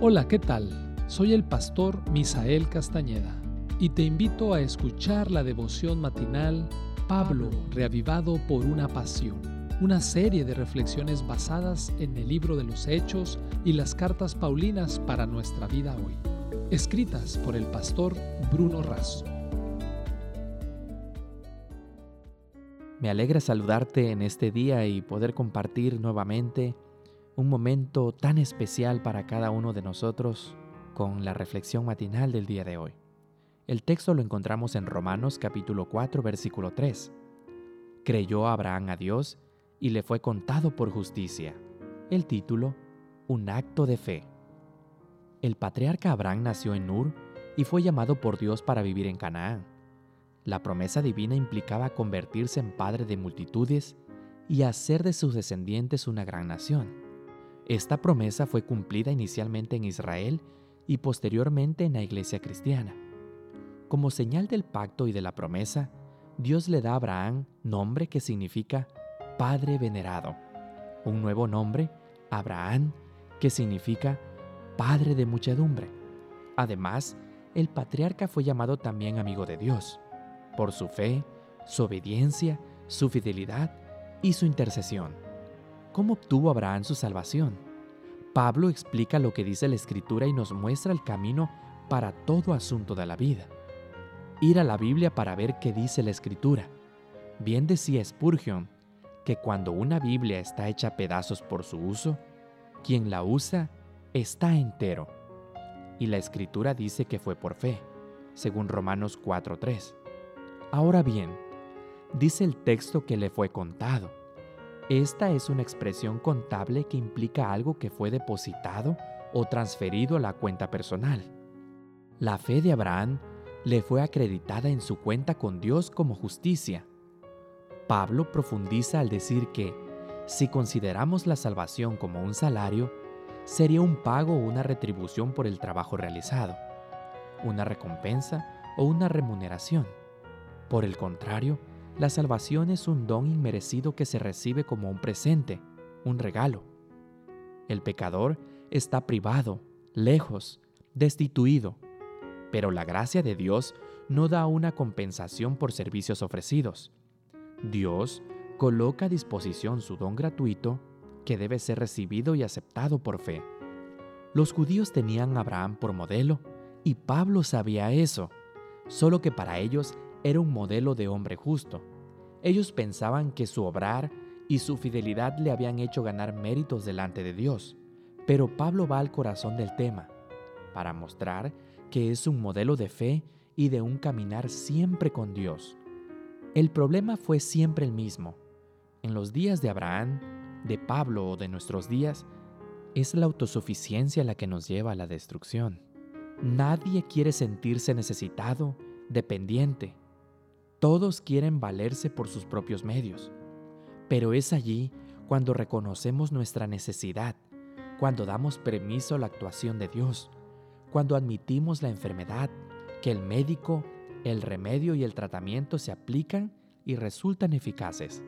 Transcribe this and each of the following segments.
Hola, ¿qué tal? Soy el pastor Misael Castañeda y te invito a escuchar la devoción matinal Pablo, reavivado por una pasión, una serie de reflexiones basadas en el libro de los Hechos y las cartas Paulinas para nuestra vida hoy, escritas por el pastor Bruno Razo. Me alegra saludarte en este día y poder compartir nuevamente un momento tan especial para cada uno de nosotros con la reflexión matinal del día de hoy. El texto lo encontramos en Romanos capítulo 4 versículo 3. Creyó Abraham a Dios y le fue contado por justicia. El título, Un acto de fe. El patriarca Abraham nació en Ur y fue llamado por Dios para vivir en Canaán. La promesa divina implicaba convertirse en padre de multitudes y hacer de sus descendientes una gran nación. Esta promesa fue cumplida inicialmente en Israel y posteriormente en la iglesia cristiana. Como señal del pacto y de la promesa, Dios le da a Abraham nombre que significa Padre venerado, un nuevo nombre, Abraham, que significa Padre de muchedumbre. Además, el patriarca fue llamado también amigo de Dios, por su fe, su obediencia, su fidelidad y su intercesión. ¿Cómo obtuvo Abraham su salvación? Pablo explica lo que dice la Escritura y nos muestra el camino para todo asunto de la vida. Ir a la Biblia para ver qué dice la Escritura. Bien decía Spurgeon que cuando una Biblia está hecha a pedazos por su uso, quien la usa está entero. Y la Escritura dice que fue por fe, según Romanos 4.3. Ahora bien, dice el texto que le fue contado esta es una expresión contable que implica algo que fue depositado o transferido a la cuenta personal. La fe de Abraham le fue acreditada en su cuenta con Dios como justicia. Pablo profundiza al decir que, si consideramos la salvación como un salario, sería un pago o una retribución por el trabajo realizado, una recompensa o una remuneración. Por el contrario, la salvación es un don inmerecido que se recibe como un presente, un regalo. El pecador está privado, lejos, destituido, pero la gracia de Dios no da una compensación por servicios ofrecidos. Dios coloca a disposición su don gratuito que debe ser recibido y aceptado por fe. Los judíos tenían a Abraham por modelo y Pablo sabía eso, solo que para ellos era un modelo de hombre justo. Ellos pensaban que su obrar y su fidelidad le habían hecho ganar méritos delante de Dios. Pero Pablo va al corazón del tema, para mostrar que es un modelo de fe y de un caminar siempre con Dios. El problema fue siempre el mismo. En los días de Abraham, de Pablo o de nuestros días, es la autosuficiencia la que nos lleva a la destrucción. Nadie quiere sentirse necesitado, dependiente. Todos quieren valerse por sus propios medios, pero es allí cuando reconocemos nuestra necesidad, cuando damos permiso a la actuación de Dios, cuando admitimos la enfermedad, que el médico, el remedio y el tratamiento se aplican y resultan eficaces.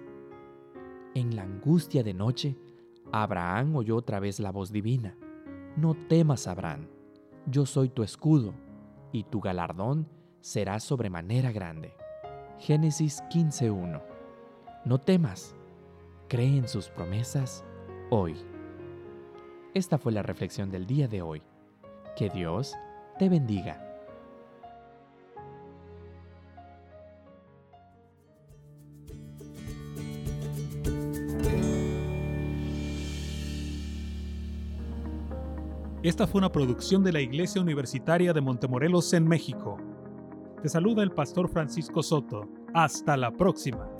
En la angustia de noche, Abraham oyó otra vez la voz divina. No temas, Abraham, yo soy tu escudo, y tu galardón será sobremanera grande. Génesis 15.1. No temas, cree en sus promesas hoy. Esta fue la reflexión del día de hoy. Que Dios te bendiga. Esta fue una producción de la Iglesia Universitaria de Montemorelos en México. Te saluda el pastor Francisco Soto. Hasta la próxima.